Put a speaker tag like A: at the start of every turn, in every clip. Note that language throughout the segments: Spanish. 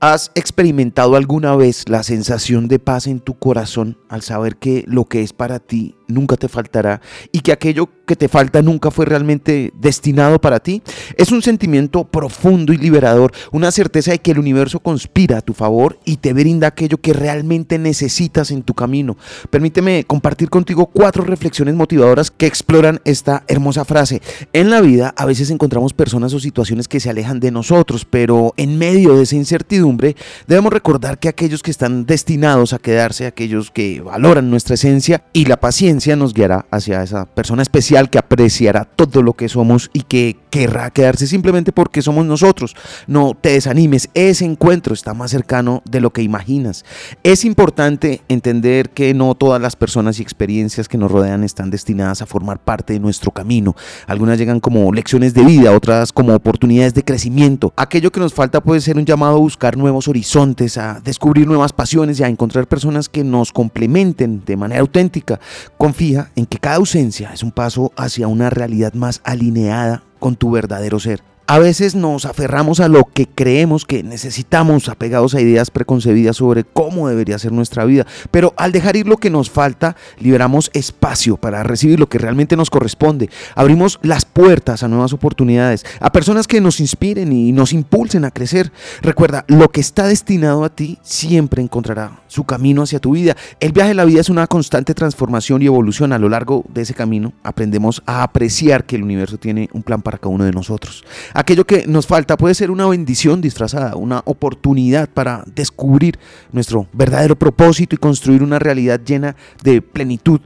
A: ¿Has experimentado alguna vez la sensación de paz en tu corazón al saber que lo que es para ti nunca te faltará y que aquello que te falta nunca fue realmente destinado para ti? Es un sentimiento profundo y liberador, una certeza de que el universo conspira a tu favor y te brinda aquello que realmente necesitas en tu camino. Permíteme compartir contigo cuatro reflexiones motivadoras que exploran esta hermosa frase. En la vida a veces encontramos personas o situaciones que se alejan de nosotros, pero en medio de esa incertidumbre, debemos recordar que aquellos que están destinados a quedarse, aquellos que valoran nuestra esencia y la paciencia nos guiará hacia esa persona especial que apreciará todo lo que somos y que querrá quedarse simplemente porque somos nosotros. No te desanimes, ese encuentro está más cercano de lo que imaginas. Es importante entender que no todas las personas y experiencias que nos rodean están destinadas a formar parte de nuestro camino. Algunas llegan como lecciones de vida, otras como oportunidades de crecimiento. Aquello que nos falta puede ser un llamado a buscar nuevos horizontes, a descubrir nuevas pasiones y a encontrar personas que nos complementen de manera auténtica. Confía en que cada ausencia es un paso hacia una realidad más alineada con tu verdadero ser. A veces nos aferramos a lo que creemos que necesitamos, apegados a ideas preconcebidas sobre cómo debería ser nuestra vida, pero al dejar ir lo que nos falta, liberamos espacio para recibir lo que realmente nos corresponde. Abrimos las puertas a nuevas oportunidades, a personas que nos inspiren y nos impulsen a crecer. Recuerda, lo que está destinado a ti siempre encontrará su camino hacia tu vida. El viaje de la vida es una constante transformación y evolución. A lo largo de ese camino aprendemos a apreciar que el universo tiene un plan para cada uno de nosotros. Aquello que nos falta puede ser una bendición disfrazada, una oportunidad para descubrir nuestro verdadero propósito y construir una realidad llena de plenitud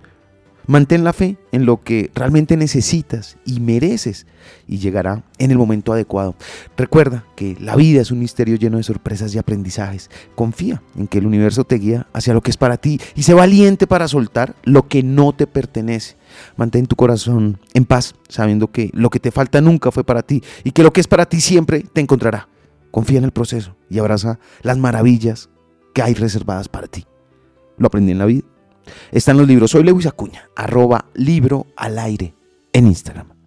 A: Mantén la fe en lo que realmente necesitas y mereces y llegará en el momento adecuado. Recuerda que la vida es un misterio lleno de sorpresas y aprendizajes. Confía en que el universo te guía hacia lo que es para ti y sé valiente para soltar lo que no te pertenece. Mantén tu corazón en paz, sabiendo que lo que te falta nunca fue para ti y que lo que es para ti siempre te encontrará. Confía en el proceso y abraza las maravillas que hay reservadas para ti. Lo aprendí en la vida Están los libros. Soy Lewis Acuña, arroba libro al aire en Instagram.